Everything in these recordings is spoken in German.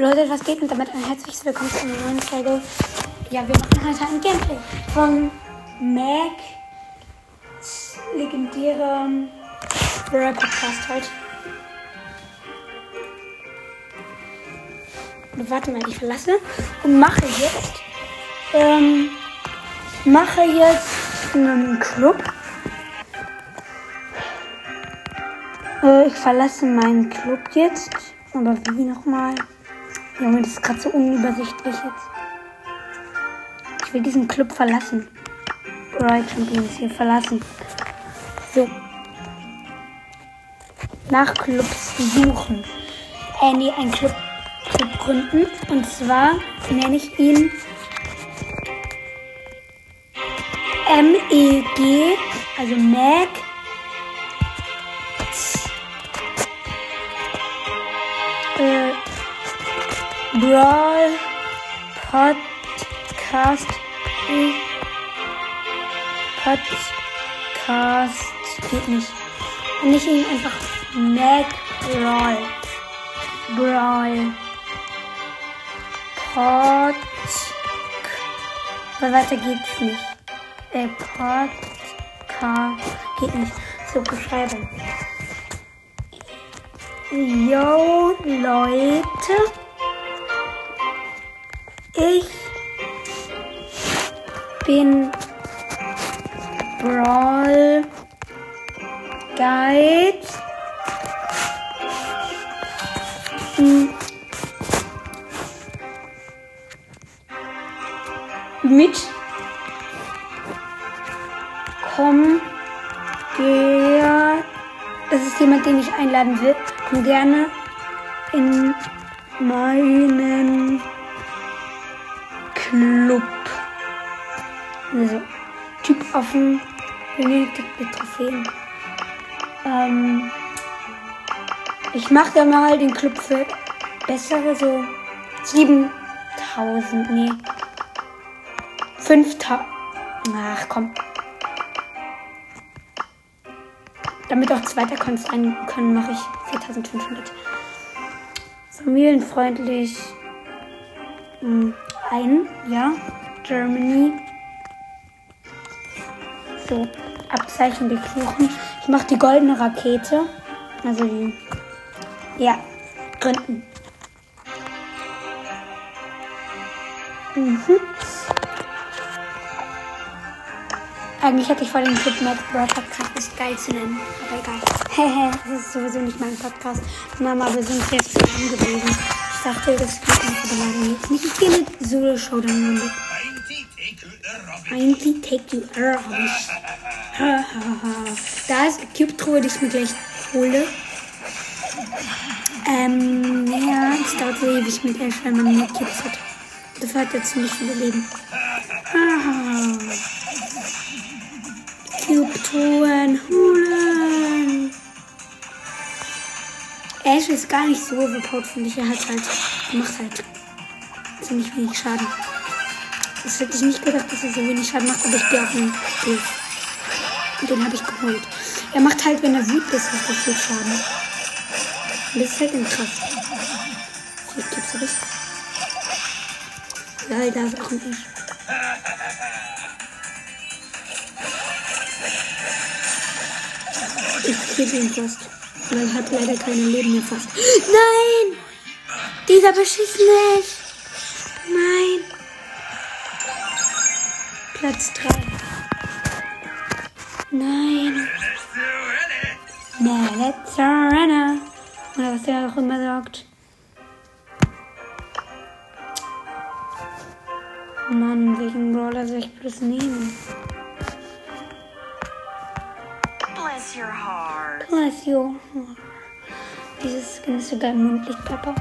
Leute, was geht? Und damit ein herzliches Willkommen zu einer neuen Folge. Ja, wir machen heute ein Gameplay von Mac legendärem Brawl Podcast heute. Warte mal, ich verlasse und mache jetzt ähm, mache jetzt einen Club. Äh, ich verlasse meinen Club jetzt. Aber wie nochmal? Junge, das ist gerade so unübersichtlich jetzt. Ich will diesen Club verlassen. Right Champions hier verlassen. So. Nach Clubs suchen. Äh, nee, ein Club, Club gründen. Und zwar nenne ich ihn M-E-G, also Mag. Brawl Podcast Podcast geht nicht. Und ich ihn einfach Mac Brawl Brawl Pod weil weiter geht's nicht. Äh, Podcast geht nicht. So Beschreibung. Yo, Leute. Ich bin Brawl Guide. Mit komm gerne. Das ist jemand, den ich einladen will. Komm gerne in meinen Club. Also, Typ offen, benötigt mit Trophäen. Ähm, ich mache da mal den Club für bessere, so 7000, nee, 5000. Ach komm. Damit auch zweiter Accounts rein können, mache ich 4500. Familienfreundlich. Hm, ein, ja. Germany. So, Abzeichen durchsuchen. Ich mache die goldene Rakete. Also die. Ja, gründen. Mhm. Eigentlich hätte ich vor dem Club Mad Brawl Podcast nicht geil zu nennen. Aber egal. Hehe, das ist sowieso nicht mein Podcast. Mama, wir sind jetzt zusammen gewesen. Dachte, das geht einfach jetzt nicht. Ich gehe mit Solo Showdown-Runde. Eigentlich take you er hab ich. Da ist Cube-Truhe, die ich mir gleich hole. Ähm, ja, es dauert so ewig mit Ash, wenn man mehr Cubes hat. Dafür hat er ziemlich viele Leben. Haha. Cube-Truhen holen. Ash ist gar nicht so überpowered, finde ich. Er hat halt, macht halt ziemlich wenig Schaden. Das hätte ich nicht gedacht, dass er so wenig Schaden macht, aber ich gehe auf den Bild. Und den habe ich geholt. Er macht halt, wenn er wütend ist, richtig viel Schaden. Und das ist halt krass. Hier gibt's das. Lol, da ist auch ein Ash. Ich kill ihn fast. Er hat leider keine Leben mehr fast. Nein! Dieser beschießt mich! Nein! Platz 3. Nein! Na, let's surrender. Oder was er auch immer sagt. Mann, welchen Brawler soll ich bloß nehmen? Bless you. Dieses Skin ist so geil, Mundlichtpepper.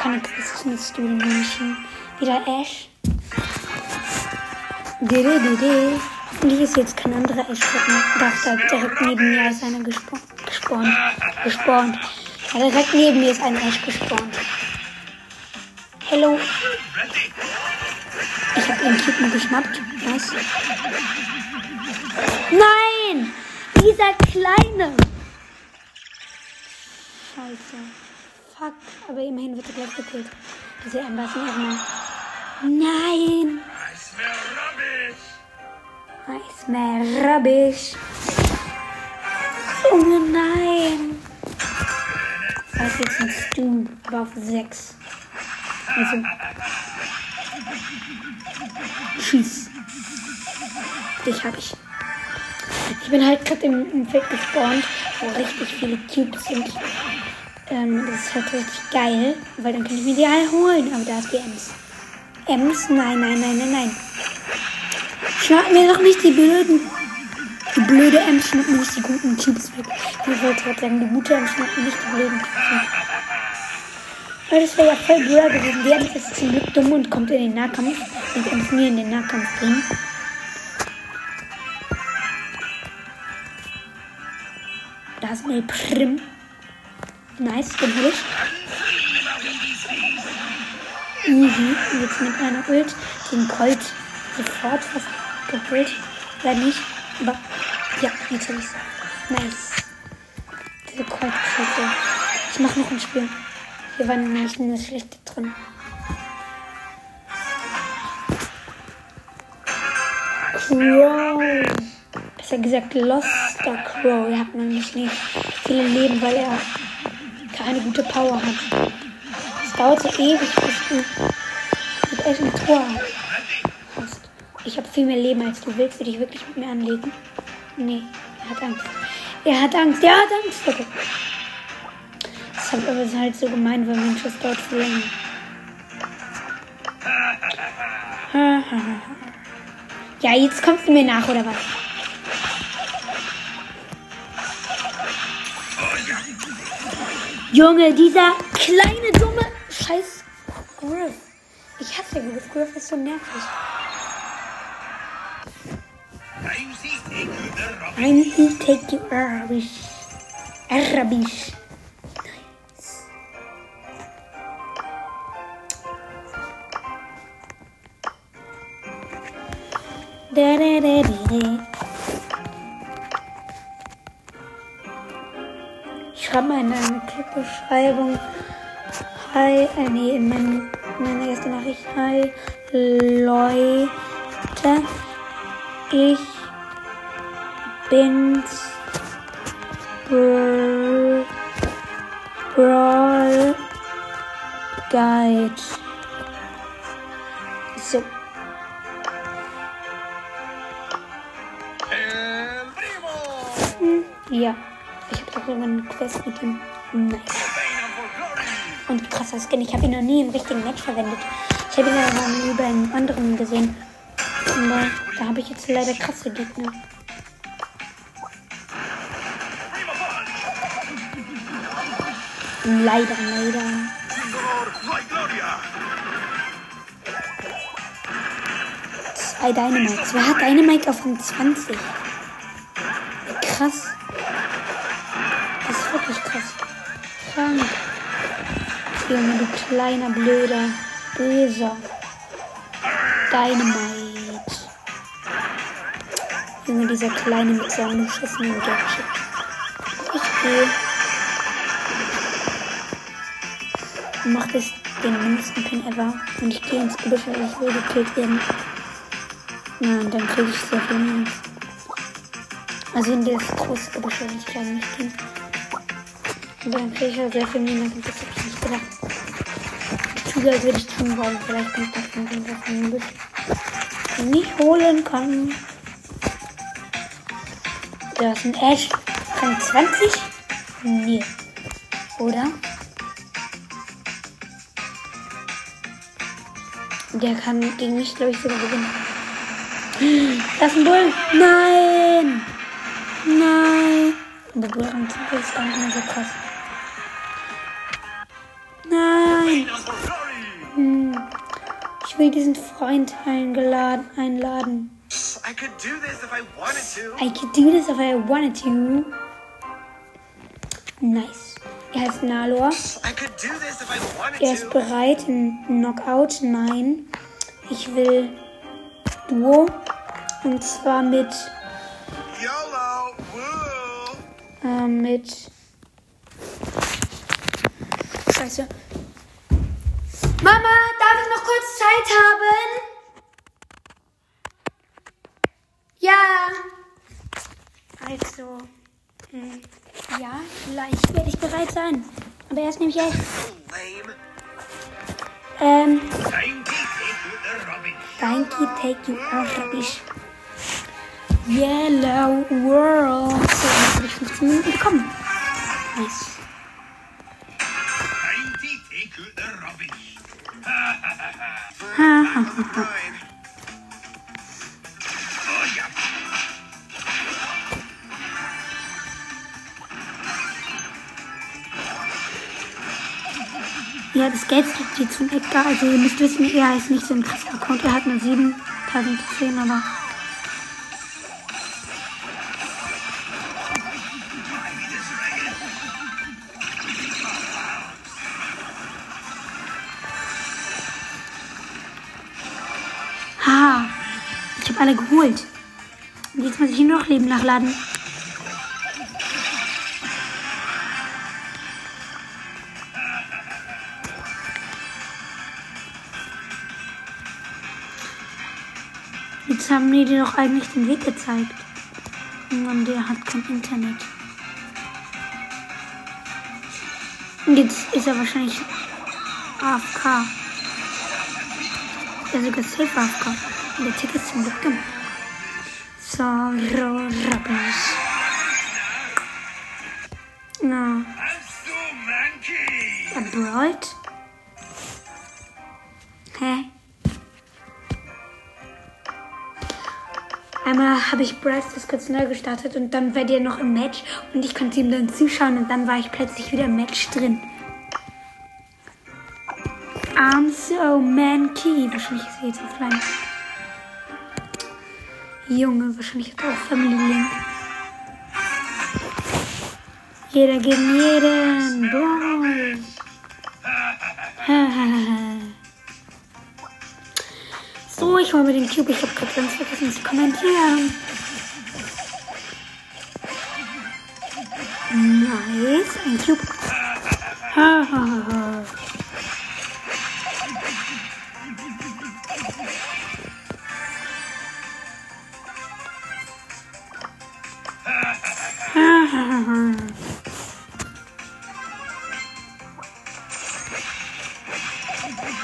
Keine Christmas Studio-Menschen. Wieder Ash. Dede, dede. Hoffentlich ist jetzt kein anderer Ash gucken. Darf da direkt neben mir ist einer gespawnt. Gespawnt. Gespawnt. Ja, direkt neben mir ist ein Ash gespawnt. Hello. Ich habe den Typen geschnappt. Was? Nein! dieser Kleine. Scheiße. Fuck. Aber immerhin wird er gleich gekillt. Diese Amber ist ein Ehrenmann. Nein. I smell rubbish. Junge, nein. Das ist jetzt ein Stu, aber auf 6. Also. Tschüss. Dich hab ich. Ich bin halt gerade im, im Feld gespawnt, wo richtig viele Cubes sind. Ähm, das ist halt richtig geil, weil dann kann ich mir die alle holen. Aber da ist die Ems. Ems? Nein, nein, nein, nein, nein. Schnapp mir doch nicht die blöden. Die blöde Ems schnappt mir nicht die guten Cubes weg. Ich wollte gerade sagen, die gute Ems schnappt mir nicht die blöden Cubes weg. Weil das wäre ja voll blöd gewesen. Ems ist zum Glück dumm und kommt in den Nahkampf. Und Ems mir in den Nahkampf bringen. Da ist eine Prim. Nice, den ich. Easy. Und jetzt mit meiner Ult den Colt sofort fast geholt. Oder nicht. Aber ja, jetzt hab ich's. Nice. Diese Colt ist so. Ich mach noch ein Spiel. Hier war nämlich eine schlechte drin. Crow. Besser gesagt, Loster Crow. Er hat nämlich nicht viele Leben, weil er keine gute Power hat. Es dauert so ewig, bis du mit ein Tor hast. Ich habe viel mehr Leben als du willst. Will dich wirklich mit mir anlegen? Nee, er hat Angst. Er hat Angst. Er hat Angst. Okay. Ist aber ist halt so gemein, zu lange. Ha, ha, ha. Ja, jetzt kommst du mir nach, oder was? Junge, dieser kleine, dumme Scheiß Griff. Ich hasse Griff. Griff ist so nervig. I'm take you Arabisch. Arabisch. Ich schreibe mal in eine Clip-Beschreibung. Hi, äh, nee, in mein, meine erste Nachricht. Hi, Leute. Ich bin's. Br Brawl Guide. Ja. Ich habe doch immer eine Quest mit ihm. Nice. Und krasser Skin. Ich habe ihn noch nie im richtigen Match verwendet. Ich habe ihn ja mal über einen anderen gesehen. Aber da habe ich jetzt leider krasse Gegner. Leider, leider. Zwei Dynamites. Wer hat Dynamite auf Rang 20? Krass. Krank. Junge, du kleiner, blöder, böser. Dynamite. Junge, dieser Kleine mit seinem beschissenen Gadget. Ich gehe. Und mach das den mindesten Pin ever. Und ich gehe ins Gebüsch, weil ich will gekillt werden. Ja, und dann kriege ich sehr viel Minus. Also in das große Gebüsch will ich leider nicht gehen. Ich ja sehr viel und das habe ich nicht gedacht. Ich tue, als würde ich tun wollen. Vielleicht kommt das von dem was man nicht holen kann. Da ist ein Ash. Rang 20? Nee. Oder? Der kann gegen mich, glaube ich, sogar gewinnen. Das ist ein Bull. Nein. Nein. Der Bull Rang 20 ist gar nicht mehr so krass. Ich will diesen Freund eingeladen, einladen. I could do this if I wanted to. I could do this if I wanted to. Nice. Er heißt Nalor. I could do this if I wanted Er ist bereit. Ein Knockout? Nein. Ich will Duo. Und zwar mit YOLO. Woo. Äh, mit. Scheiße. Mama, darf ich noch kurz Zeit haben? Ja. Also. Hm, ja, gleich werde ich bereit sein. Aber erst nehme ich echt. Ähm. Danke, take you out rubbish. Yellow World. So, jetzt habe ich 15 Minuten bekommen. Nice. Ja, das Geld die zum Edgar. Also ihr müsst wissen, er ist nicht so ein krasser Account. Er hat nur 7000 Trophäen, aber... noch Leben nachladen. Jetzt haben die dir doch eigentlich den Weg gezeigt. Und der hat kein Internet. Jetzt ist er wahrscheinlich AFK. Ja, sogar safe AFK. Und der Tick ist zum Glück gemacht. So, Rubbish. Na, brawlt. Hä? Einmal habe ich Bryce das kurz neu gestartet und dann war der noch im Match und ich konnte ihm dann zuschauen und dann war ich plötzlich wieder im Match drin. I'm so manky. Wahrscheinlich ist er jetzt offline. Junge, wahrscheinlich hat er auch Family. Jeder gegen jeden. Brawl. So, ich hole mir den Cube. Ich habe gerade ganz vergessen zu kommentieren. Nice, ein Cube.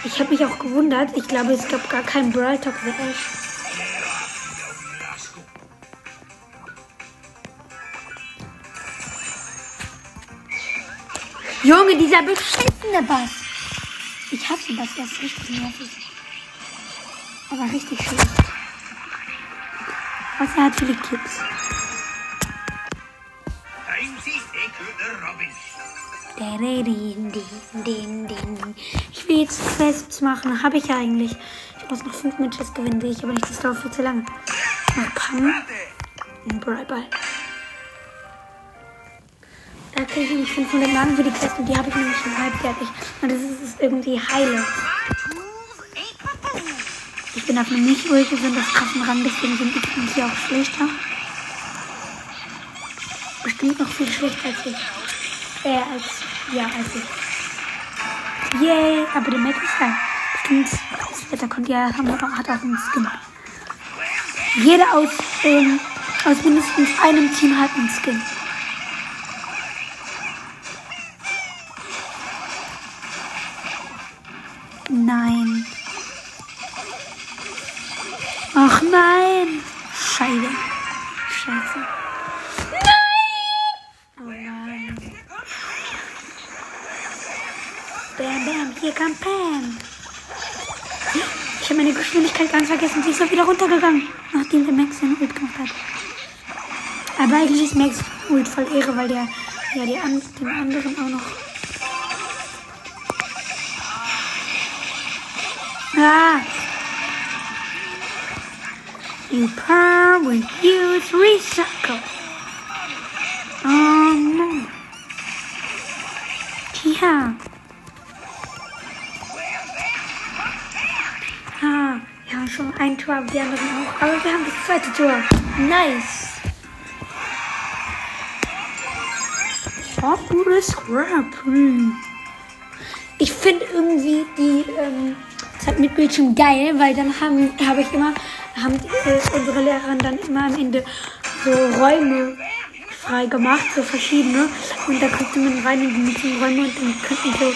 Ich habe mich auch gewundert. Ich glaube, es gab gar keinen Brawl Talk für Ash. Junge, dieser beschissene Bass. Ich hasse Bass, er ist richtig nervig. Aber richtig schlecht. Was er hat viele to take out the rubbish. Din, din, din, din. Jetzt Quests machen. Habe ich ja eigentlich. Ich muss noch fünf Matches gewinnen, will ich aber nicht. Das dauert viel zu lange. Noch Pam. Ein Brawlball. Da kriege ich nämlich 500 Marken für die Quest und die habe ich nämlich schon halb fertig. Und das ist, ist irgendwie heile. Ich bin auf einem nicht ruhig besonders krassen Rang, deswegen sind die Gegner hier auch schlechter. Bestimmt noch viel schlechter als ich. Äh, als, ja, als ich. Yay, aber der Mac geil. Bestimmt, das Wetter kommt ja, hat auch einen Skin. Jeder aus, ähm, aus mindestens einem Team hat einen Skin. Nachdem der Max seinen Ult gemacht hat. Aber eigentlich ist Max Ult voll Ehre, weil der ja die an, den anderen auch noch. Ah! You purr with use recycle. Oh no. Tja. Schon ein Tor, die anderen auch. Aber wir haben das zweite Tor. Nice. Popular Scrap. Hm. Ich finde irgendwie die ähm, Zeit mit Bildschirm geil, weil dann haben habe ich immer haben äh, unsere Lehrerin dann immer am Ende so Räume frei gemacht, so verschiedene und da konnte man rein in die Meetingräume und dann könnten so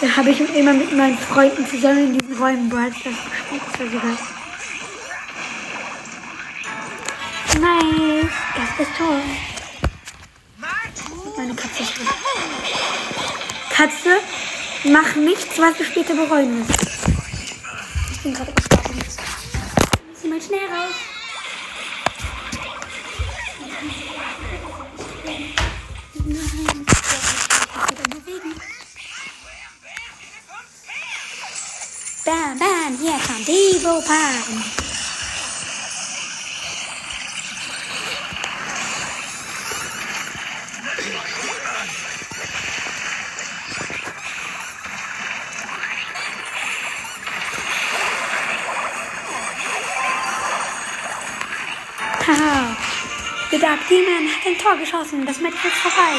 da habe ich immer mit meinen Freunden zusammen in diesen Räumen Brawl Stars gespielt. Das war so geil. Nice. Erstes Tor. Meine Katze ist. Katze, mach nichts, was du später bereuen wirst. Ich bin gerade gestorben. Zieh mal schnell raus. Nein, ich mich bewegen. Bam, bam, hier kommt Evo Pan. Haha. Der Dark Demon hat ein Tor geschossen. Das Match ist vorbei.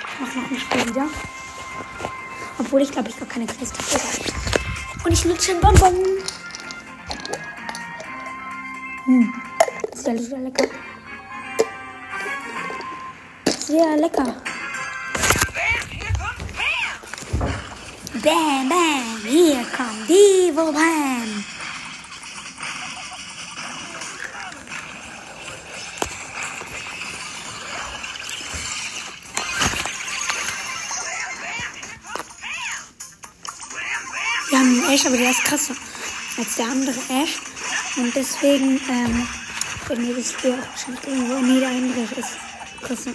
Ich mach noch ein Spiel wieder. Obwohl ich glaube, ich gar keine Quest habe. Und ich nutze einen Bonbon. Hm. Sehr, sehr lecker. Sehr lecker. Bam, bam. Hier kommt Devo Bam. Wir haben Ash, aber der ist krasser als der andere Ash. Und deswegen ähm, werden wir das Spiel auch wahrscheinlich irgendwo. Nee, der ist krasser.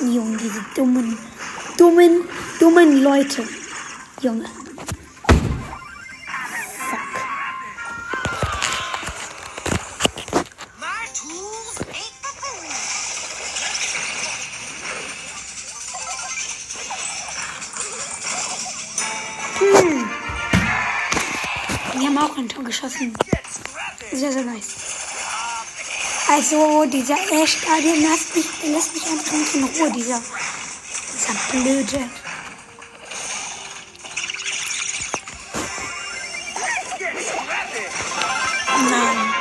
Junge, diese dummen, dummen, dummen Leute. Junge. Geschossen. Sehr, sehr nice. Also, dieser Ash da, der lässt mich, lässt mich einfach nicht in Ruhe, dieser, dieser blöde. Nein.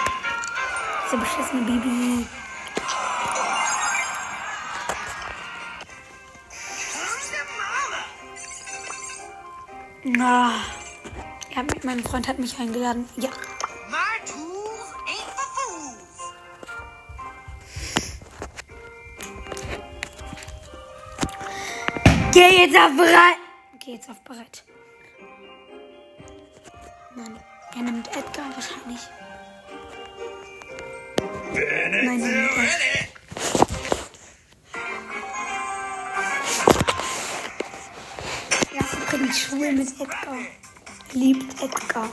Dieser beschissene Baby. Na. Ja, mein Freund hat mich eingeladen. Ja. Geh jetzt auf bereit. Geh jetzt auf bereit. Nein, er nimmt Edgar wahrscheinlich. Nein, er nimmt Edgar. Er ist übrigens schwul mit Edgar. Liebt Edgar.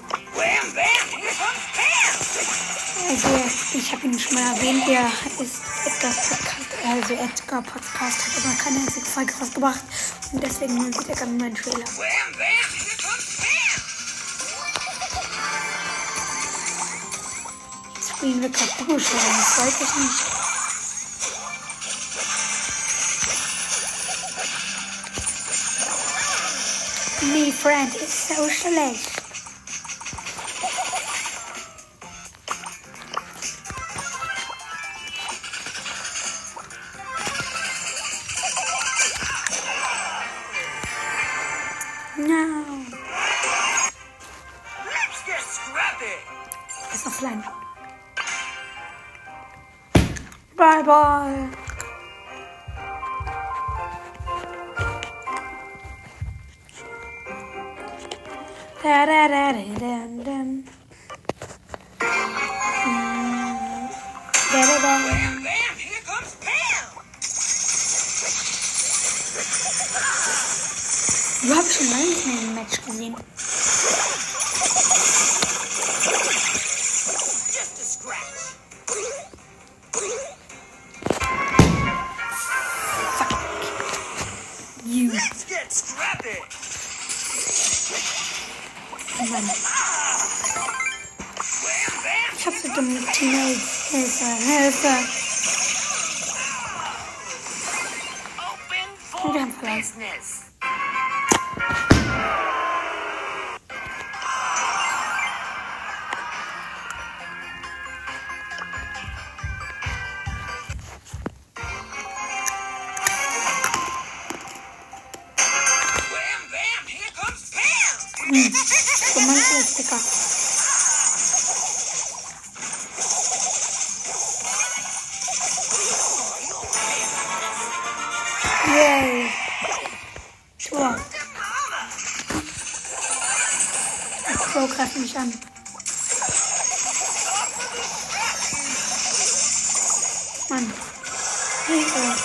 Also, ich habe ihn schon mal erwähnt, er ist Edgars Podcast, also Edgar Podcast, hat aber keine einzige Folge rausgebracht. Und deswegen sieht er gerne meinen Trailer. Pam. Spielen wir gerade Buchstaben, das weiß ich nicht. Friend is so schlecht. No. Let's get scrappy. Ist offline. Bye bye. Da da da da da da. Mm. Da da da. Bam, here comes Pam. Du hast schon lange nicht mehr ein Match gesehen. Just a scratch. this. Oh Mann. Ich hab so dumme Teammates. Hilfe, Hilfe. Open Wir for haben verloren. Crow greift mich an. Mann. Hilfe.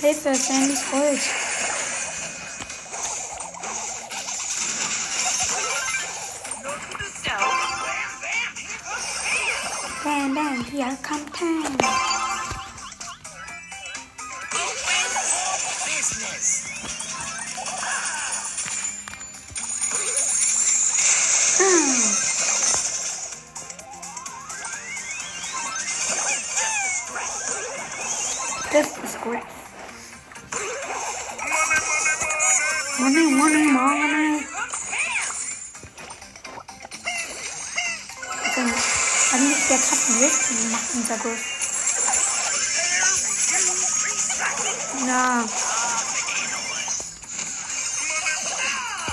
Hilfe, Sandy ist Pam. Bam, bam, hier kommt Pam. Also, eigentlich der krassen Listen macht unser Griff. Na.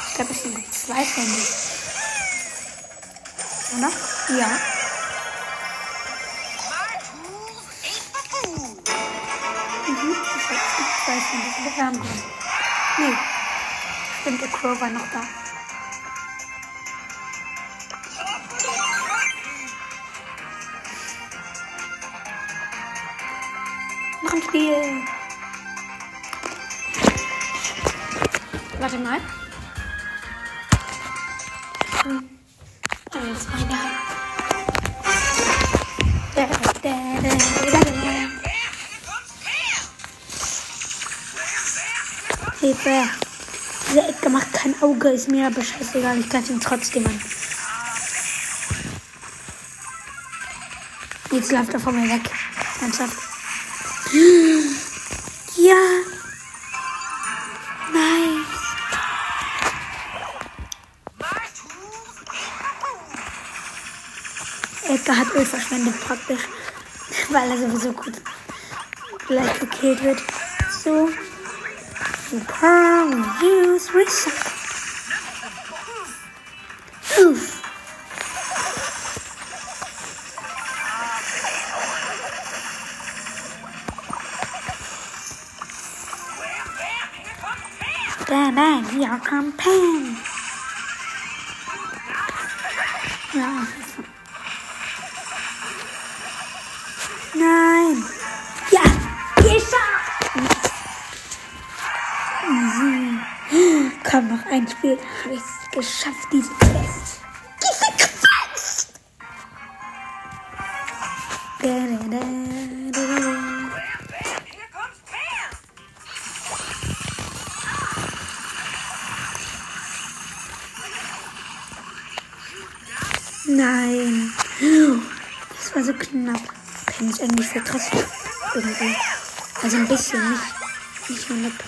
Ich glaube, es sind zwei Handys. Oder? Ja. Mhm. Ich habe zwei Handys. Aber wir haben. Nee. Stimmt, der Crow war noch da. Hilfe. Dieser Edgar macht kein Auge, ist mir aber scheißegal. Ich greife ihn trotzdem an. Jetzt läuft er von mir weg. Ernsthaft. Ja. Nein. Edgar hat Öl verschwendet praktisch. Weil er sowieso gut gleich gekillt wird. So. The pearl use recycle. Oof. Bam, bam. here come Pam. Yeah.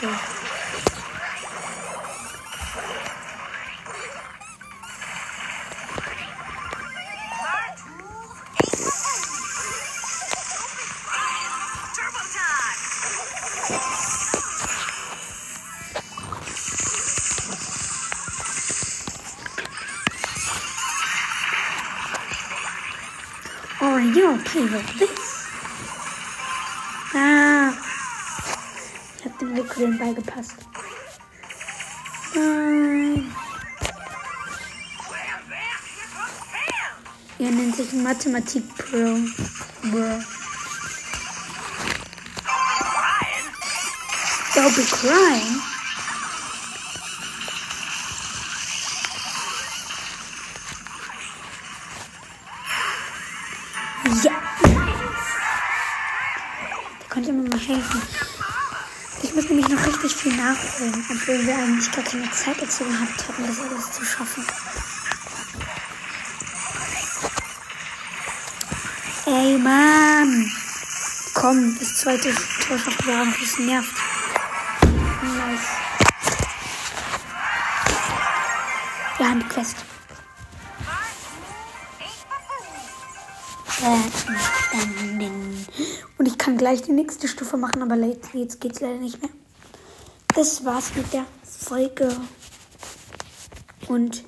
Or you okay with this? Hab dem Wickeln beigepasst. Nein. Er nennt sich Mathematik Pro. Bro. Don't be crying. Ja. Der konnte mir mal helfen. Ich muss nämlich noch richtig viel nachholen, obwohl wir eigentlich gar keine Zeit dazu gehabt hätten, das alles zu schaffen. Ey, Mann! Komm, das zweite Tor schafft wir auch das nervt. Nice. Wir haben die Quest. Gleich die nächste Stufe machen, aber jetzt geht's leider nicht mehr. Das war's mit der Folge. Und.